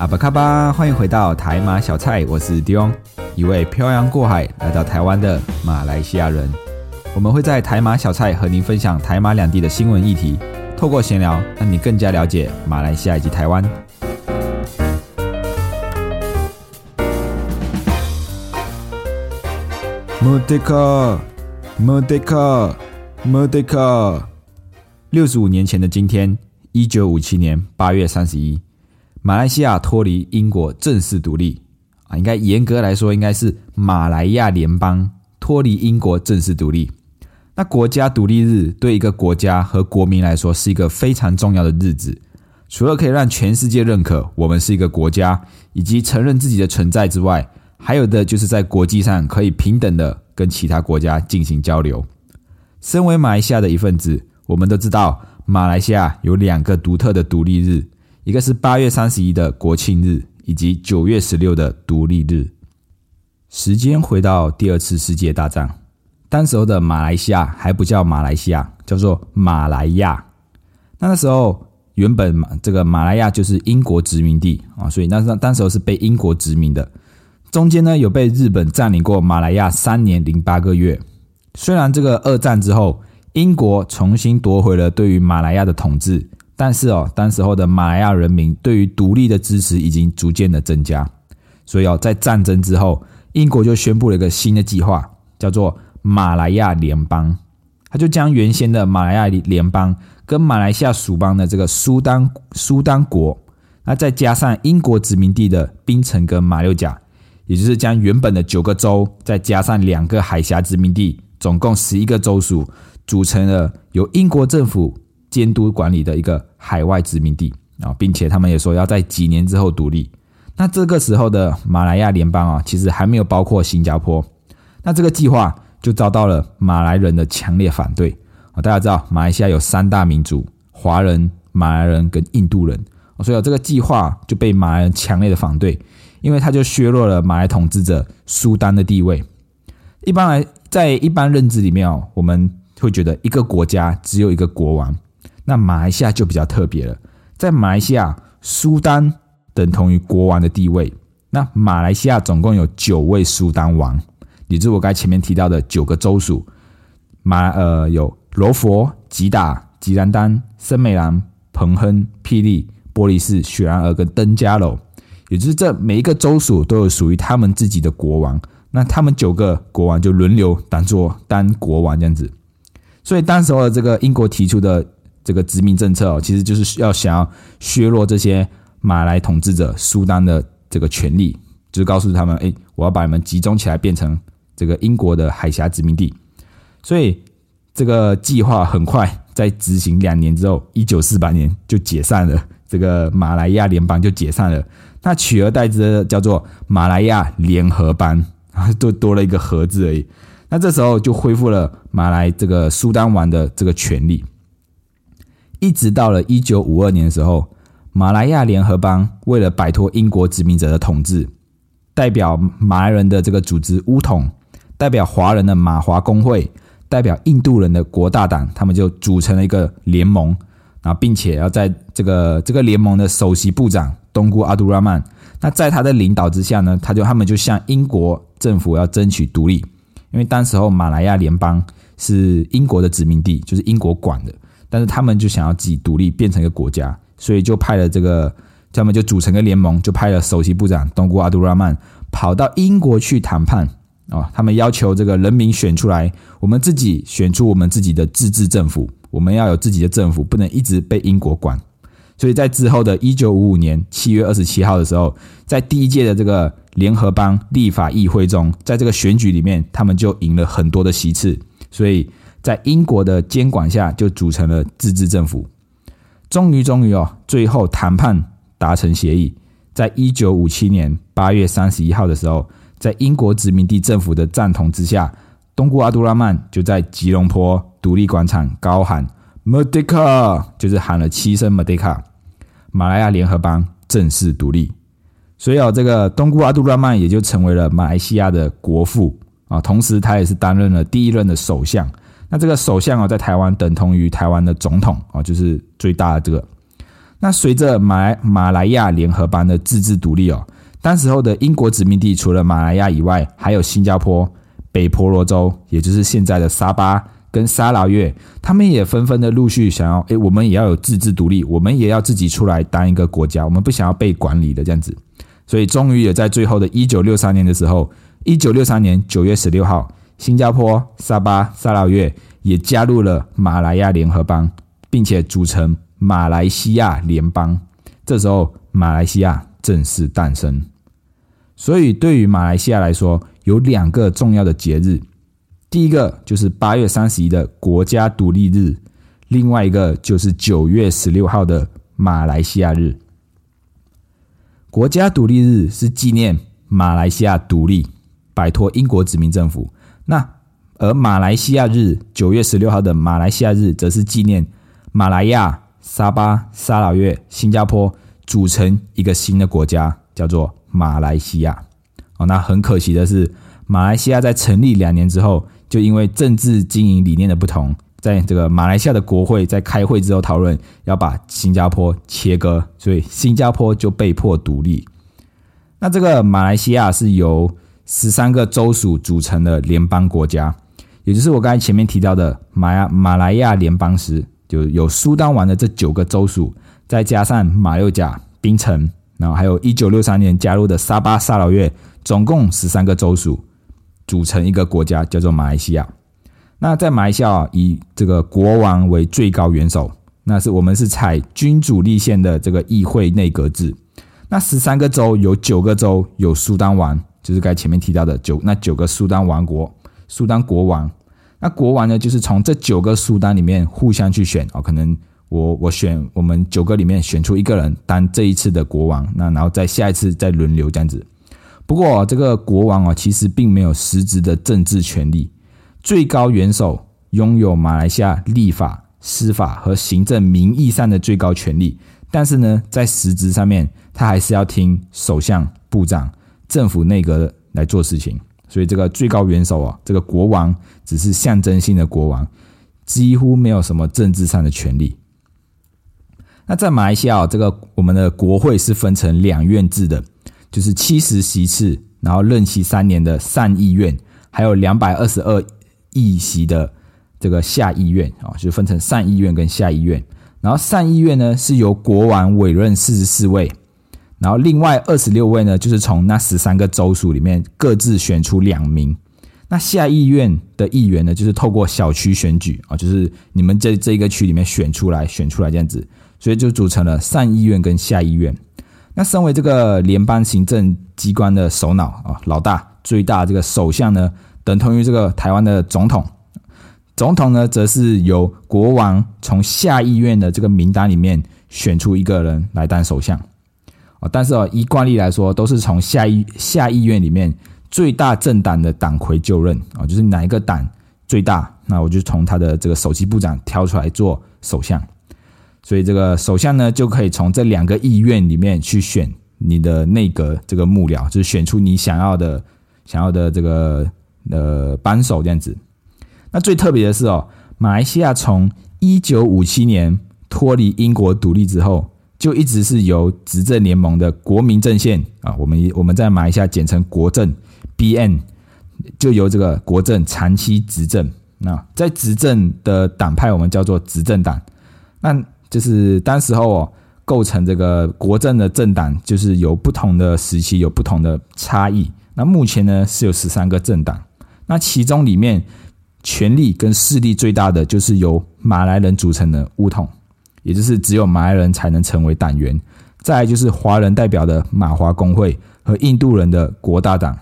阿巴卡巴，欢迎回到台马小菜，我是 Dion，一位漂洋过海来到台湾的马来西亚人。我们会在台马小菜和您分享台马两地的新闻议题，透过闲聊让你更加了解马来西亚以及台湾。Merdeka，Merdeka，Merdeka。六十五年前的今天，一九五七年八月三十一。马来西亚脱离英国正式独立啊，应该严格来说，应该是马来亚联邦脱离英国正式独立。那国家独立日对一个国家和国民来说是一个非常重要的日子，除了可以让全世界认可我们是一个国家，以及承认自己的存在之外，还有的就是在国际上可以平等的跟其他国家进行交流。身为马来西亚的一份子，我们都知道马来西亚有两个独特的独立日。一个是八月三十一的国庆日，以及九月十六的独立日。时间回到第二次世界大战，当时候的马来西亚还不叫马来西亚，叫做马来亚。那那时候原本这个马来亚就是英国殖民地啊，所以那时当时候是被英国殖民的。中间呢有被日本占领过马来亚三年零八个月。虽然这个二战之后，英国重新夺回了对于马来亚的统治。但是哦，当时候的马来亚人民对于独立的支持已经逐渐的增加，所以哦，在战争之后，英国就宣布了一个新的计划，叫做马来亚联邦。他就将原先的马来亚联邦跟马来西亚属邦的这个苏丹苏丹国，那再加上英国殖民地的槟城跟马六甲，也就是将原本的九个州再加上两个海峡殖民地，总共十一个州属，组成了由英国政府。监督管理的一个海外殖民地啊，并且他们也说要在几年之后独立。那这个时候的马来亚联邦啊，其实还没有包括新加坡。那这个计划就遭到了马来人的强烈反对啊。大家知道，马来西亚有三大民族：华人、马来人跟印度人。所以这个计划就被马来人强烈的反对，因为他就削弱了马来统治者苏丹的地位。一般来，在一般认知里面哦，我们会觉得一个国家只有一个国王。那马来西亚就比较特别了，在马来西亚，苏丹等同于国王的地位。那马来西亚总共有九位苏丹王，也就是我刚才前面提到的九个州属。马呃有罗佛、吉打、吉兰丹、森美兰、彭亨、霹雳、波利士、雪兰莪跟登嘉楼，也就是这每一个州属都有属于他们自己的国王。那他们九个国王就轮流当做当国王这样子。所以当时候这个英国提出的。这个殖民政策哦，其实就是要想要削弱这些马来统治者苏丹的这个权利，就是告诉他们，哎，我要把你们集中起来，变成这个英国的海峡殖民地。所以这个计划很快在执行两年之后，一九四八年就解散了，这个马来亚联邦就解散了。那取而代之的叫做马来亚联合邦，啊，多多了一个“合”字而已。那这时候就恢复了马来这个苏丹王的这个权利。一直到了一九五二年的时候，马来亚联合邦为了摆脱英国殖民者的统治，代表马来人的这个组织乌统，代表华人的马华工会，代表印度人的国大党，他们就组成了一个联盟，然后并且要在这个这个联盟的首席部长东姑阿杜拉曼，那在他的领导之下呢，他就他们就向英国政府要争取独立，因为当时候马来亚联邦是英国的殖民地，就是英国管的。但是他们就想要自己独立，变成一个国家，所以就派了这个，他们就组成个联盟，就派了首席部长东姑阿杜拉曼跑到英国去谈判啊。他们要求这个人民选出来，我们自己选出我们自己的自治政府，我们要有自己的政府，不能一直被英国管。所以在之后的一九五五年七月二十七号的时候，在第一届的这个联合邦立法议会中，在这个选举里面，他们就赢了很多的席次，所以。在英国的监管下，就组成了自治政府。终于终于哦，最后谈判达成协议，在一九五七年八月三十一号的时候，在英国殖民地政府的赞同之下，东姑阿杜拉曼就在吉隆坡独立广场高喊 “Merdeka”，就是喊了七声 “Merdeka”，马来亚联合邦正式独立。所以哦，这个东姑阿杜拉曼也就成为了马来西亚的国父啊，同时他也是担任了第一任的首相。那这个首相哦，在台湾等同于台湾的总统啊，就是最大的这个。那随着马来马来亚联合邦的自治独立哦，当时候的英国殖民地除了马来亚以外，还有新加坡、北婆罗洲，也就是现在的沙巴跟沙劳越，他们也纷纷的陆续想要，诶，我们也要有自治独立，我们也要自己出来当一个国家，我们不想要被管理的这样子。所以终于也在最后的一九六三年的时候，一九六三年九月十六号。新加坡、沙巴、沙劳越也加入了马来亚联合邦，并且组成马来西亚联邦。这时候，马来西亚正式诞生。所以，对于马来西亚来说，有两个重要的节日。第一个就是八月三十一的国家独立日，另外一个就是九月十六号的马来西亚日。国家独立日是纪念马来西亚独立，摆脱英国殖民政府。那而马来西亚日九月十六号的马来西亚日，则是纪念马来亚、沙巴、沙劳越、新加坡组成一个新的国家，叫做马来西亚。哦，那很可惜的是，马来西亚在成立两年之后，就因为政治经营理念的不同，在这个马来西亚的国会在开会之后讨论要把新加坡切割，所以新加坡就被迫独立。那这个马来西亚是由十三个州属组成的联邦国家，也就是我刚才前面提到的马亚马来亚联邦时，就有苏丹王的这九个州属，再加上马六甲、槟城，然后还有一九六三年加入的沙巴、沙劳越，总共十三个州属组成一个国家，叫做马来西亚。那在马来西亚以这个国王为最高元首，那是我们是采君主立宪的这个议会内阁制。那十三个州有九个州有苏丹王。就是该前面提到的九那九个苏丹王国，苏丹国王，那国王呢，就是从这九个苏丹里面互相去选哦，可能我我选我们九个里面选出一个人当这一次的国王，那然后再下一次再轮流这样子。不过这个国王啊，其实并没有实质的政治权利，最高元首拥有马来西亚立法、司法和行政名义上的最高权利，但是呢，在实质上面，他还是要听首相、部长。政府内阁来做事情，所以这个最高元首啊，这个国王只是象征性的国王，几乎没有什么政治上的权利。那在马来西亚，这个我们的国会是分成两院制的，就是七十席次，然后任期三年的上议院，还有两百二十二议席的这个下议院啊，就分成上议院跟下议院。然后上议院呢是由国王委任四十四位。然后另外二十六位呢，就是从那十三个州属里面各自选出两名。那下议院的议员呢，就是透过小区选举啊，就是你们这这一个区里面选出来，选出来这样子，所以就组成了上议院跟下议院。那身为这个联邦行政机关的首脑啊，老大最大这个首相呢，等同于这个台湾的总统。总统呢，则是由国王从下议院的这个名单里面选出一个人来当首相。哦，但是哦，依惯例来说，都是从下议下议院里面最大政党的党魁就任啊，就是哪一个党最大，那我就从他的这个首席部长挑出来做首相。所以这个首相呢，就可以从这两个议院里面去选你的内阁这个幕僚，就是选出你想要的想要的这个呃扳手这样子。那最特别的是哦，马来西亚从一九五七年脱离英国独立之后。就一直是由执政联盟的国民阵线啊，我们我们在马来西亚简称国政 （BN），就由这个国政长期执政。那在执政的党派，我们叫做执政党。那就是当时候哦，构成这个国政的政党，就是有不同的时期，有不同的差异。那目前呢是有十三个政党，那其中里面权力跟势力最大的，就是由马来人组成的乌统。也就是只有马来人才能成为党员，再来就是华人代表的马华工会和印度人的国大党。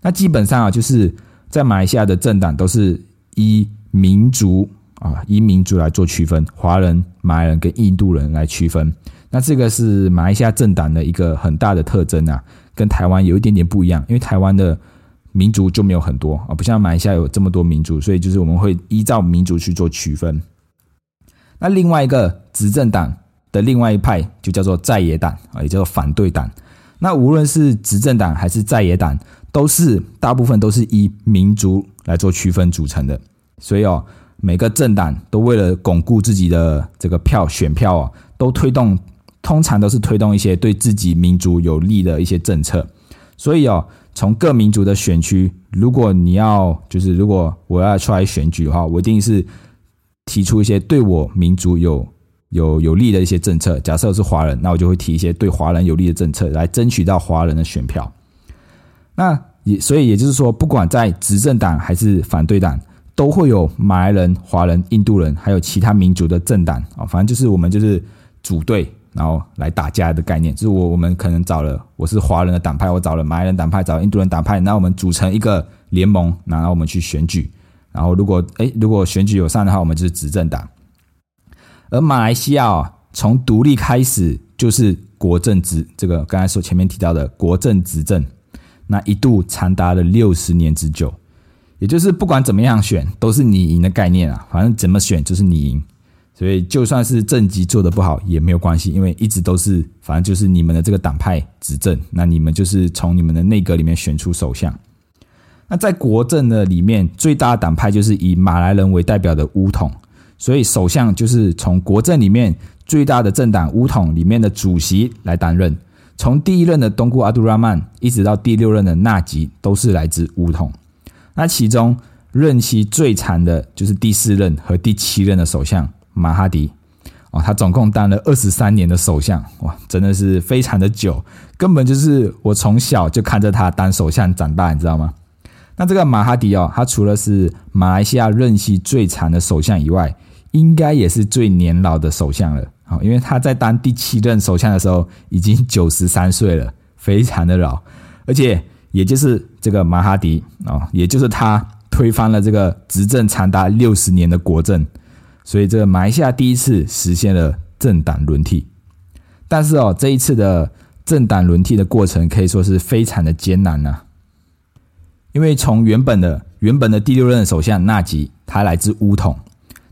那基本上啊，就是在马来西亚的政党都是依民族啊，以民族来做区分，华人、马来人跟印度人来区分。那这个是马来西亚政党的一个很大的特征啊，跟台湾有一点点不一样，因为台湾的民族就没有很多啊，不像马来西亚有这么多民族，所以就是我们会依照民族去做区分。那另外一个执政党的另外一派就叫做在野党啊，也叫做反对党。那无论是执政党还是在野党，都是大部分都是以民族来做区分组成的。所以哦，每个政党都为了巩固自己的这个票选票啊，都推动，通常都是推动一些对自己民族有利的一些政策。所以哦，从各民族的选区，如果你要就是如果我要出来选举的话，我一定是。提出一些对我民族有有有利的一些政策。假设是华人，那我就会提一些对华人有利的政策，来争取到华人的选票。那也所以也就是说，不管在执政党还是反对党，都会有马来人、华人、印度人，还有其他民族的政党啊。反正就是我们就是组队，然后来打架的概念。就是我我们可能找了我是华人的党派，我找了马来人党派，找印度人党派，那我们组成一个联盟，然后我们去选举。然后，如果哎，如果选举有上的话，我们就是执政党。而马来西亚从独立开始就是国政执，这个刚才说前面提到的国政执政，那一度长达了六十年之久。也就是不管怎么样选，都是你赢的概念啊，反正怎么选就是你赢。所以就算是政绩做的不好也没有关系，因为一直都是反正就是你们的这个党派执政，那你们就是从你们的内阁里面选出首相。那在国政的里面，最大的党派就是以马来人为代表的乌统，所以首相就是从国政里面最大的政党乌统里面的主席来担任。从第一任的东姑阿杜拉曼一直到第六任的纳吉，都是来自乌统。那其中任期最长的就是第四任和第七任的首相马哈迪哦，他总共当了二十三年的首相，哇，真的是非常的久，根本就是我从小就看着他当首相长大，你知道吗？那这个马哈迪哦，他除了是马来西亚任期最长的首相以外，应该也是最年老的首相了。好，因为他在当第七任首相的时候已经 九十三岁了，非常的老。而且，也就是这个马哈迪啊，也就是他推翻了这个执政长达六十年的国政，所以这个马来西亚第一次实现了政党轮替。但是哦，这一次的政党轮替的过程可以说是非常的艰难呐。因为从原本的原本的第六任首相纳吉，他来自乌统，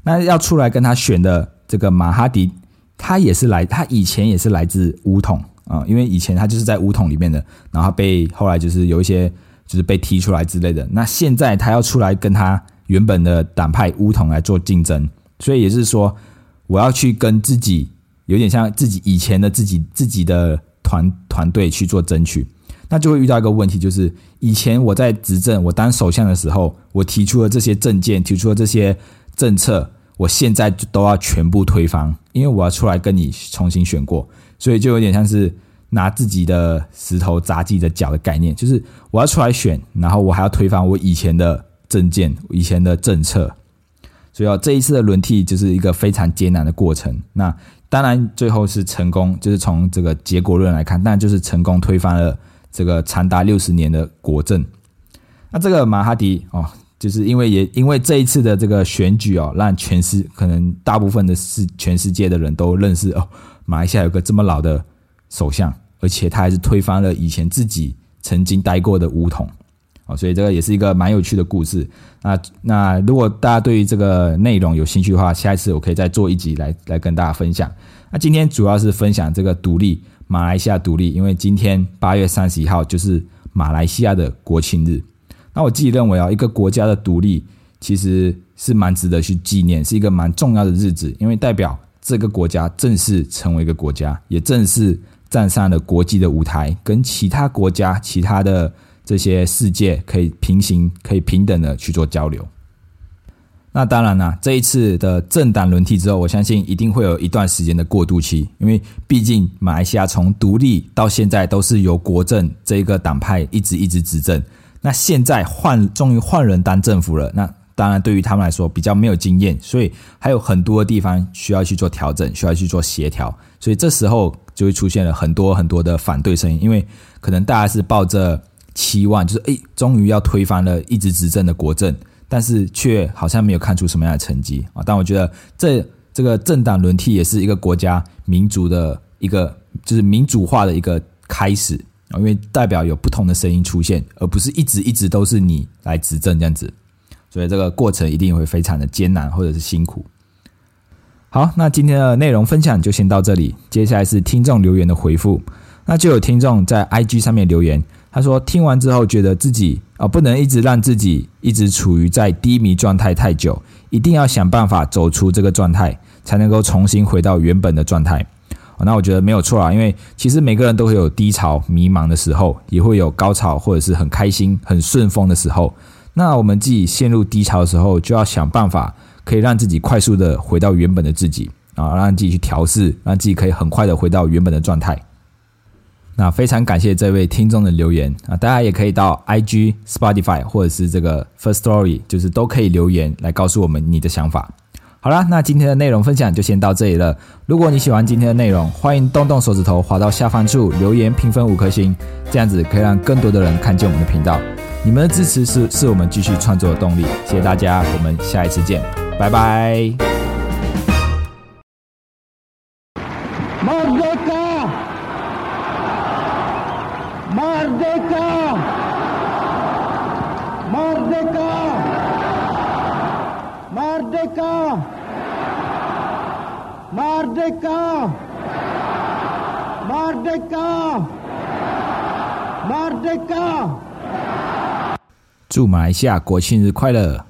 那要出来跟他选的这个马哈迪，他也是来，他以前也是来自乌统啊，因为以前他就是在乌统里面的，然后被后来就是有一些就是被踢出来之类的。那现在他要出来跟他原本的党派乌统来做竞争，所以也是说，我要去跟自己有点像自己以前的自己自己的团团队去做争取。那就会遇到一个问题，就是以前我在执政，我当首相的时候，我提出了这些政见，提出了这些政策，我现在都要全部推翻，因为我要出来跟你重新选过，所以就有点像是拿自己的石头砸自己的脚的概念，就是我要出来选，然后我还要推翻我以前的政见、以前的政策，所以这一次的轮替就是一个非常艰难的过程。那当然最后是成功，就是从这个结果论来看，但就是成功推翻了。这个长达六十年的国政，那这个马哈迪哦，就是因为也因为这一次的这个选举哦，让全世可能大部分的世全世界的人都认识哦，马来西亚有个这么老的首相，而且他还是推翻了以前自己曾经待过的乌统哦，所以这个也是一个蛮有趣的故事。那那如果大家对于这个内容有兴趣的话，下一次我可以再做一集来来跟大家分享。那今天主要是分享这个独立。马来西亚独立，因为今天八月三十一号就是马来西亚的国庆日。那我自己认为啊，一个国家的独立其实是蛮值得去纪念，是一个蛮重要的日子，因为代表这个国家正式成为一个国家，也正式站上了国际的舞台，跟其他国家、其他的这些世界可以平行、可以平等的去做交流。那当然啦，这一次的政党轮替之后，我相信一定会有一段时间的过渡期，因为毕竟马来西亚从独立到现在都是由国政这一个党派一直一直执政。那现在换终于换人当政府了，那当然对于他们来说比较没有经验，所以还有很多地方需要去做调整，需要去做协调。所以这时候就会出现了很多很多的反对声音，因为可能大家是抱着期望，就是诶，终于要推翻了一直执政的国政。但是却好像没有看出什么样的成绩啊。但我觉得这这个政党轮替也是一个国家民族的一个就是民主化的一个开始啊，因为代表有不同的声音出现，而不是一直一直都是你来执政这样子。所以这个过程一定会非常的艰难或者是辛苦。好，那今天的内容分享就先到这里。接下来是听众留言的回复。那就有听众在 IG 上面留言，他说听完之后觉得自己啊不能一直让自己一直处于在低迷状态太久，一定要想办法走出这个状态，才能够重新回到原本的状态。那我觉得没有错啊，因为其实每个人都会有低潮、迷茫的时候，也会有高潮或者是很开心、很顺风的时候。那我们自己陷入低潮的时候，就要想办法。可以让自己快速的回到原本的自己啊，让自己去调试，让自己可以很快的回到原本的状态。那非常感谢这位听众的留言啊，大家也可以到 IG、Spotify 或者是这个 First Story，就是都可以留言来告诉我们你的想法。好啦，那今天的内容分享就先到这里了。如果你喜欢今天的内容，欢迎动动手指头滑到下方处留言评分五颗星，这样子可以让更多的人看见我们的频道。你们的支持是是我们继续创作的动力。谢谢大家，我们下一次见。拜拜。Merdeka! Merdeka! Merdeka! Merdeka! Merdeka! Merdeka! 祝马来西亚国庆日快乐！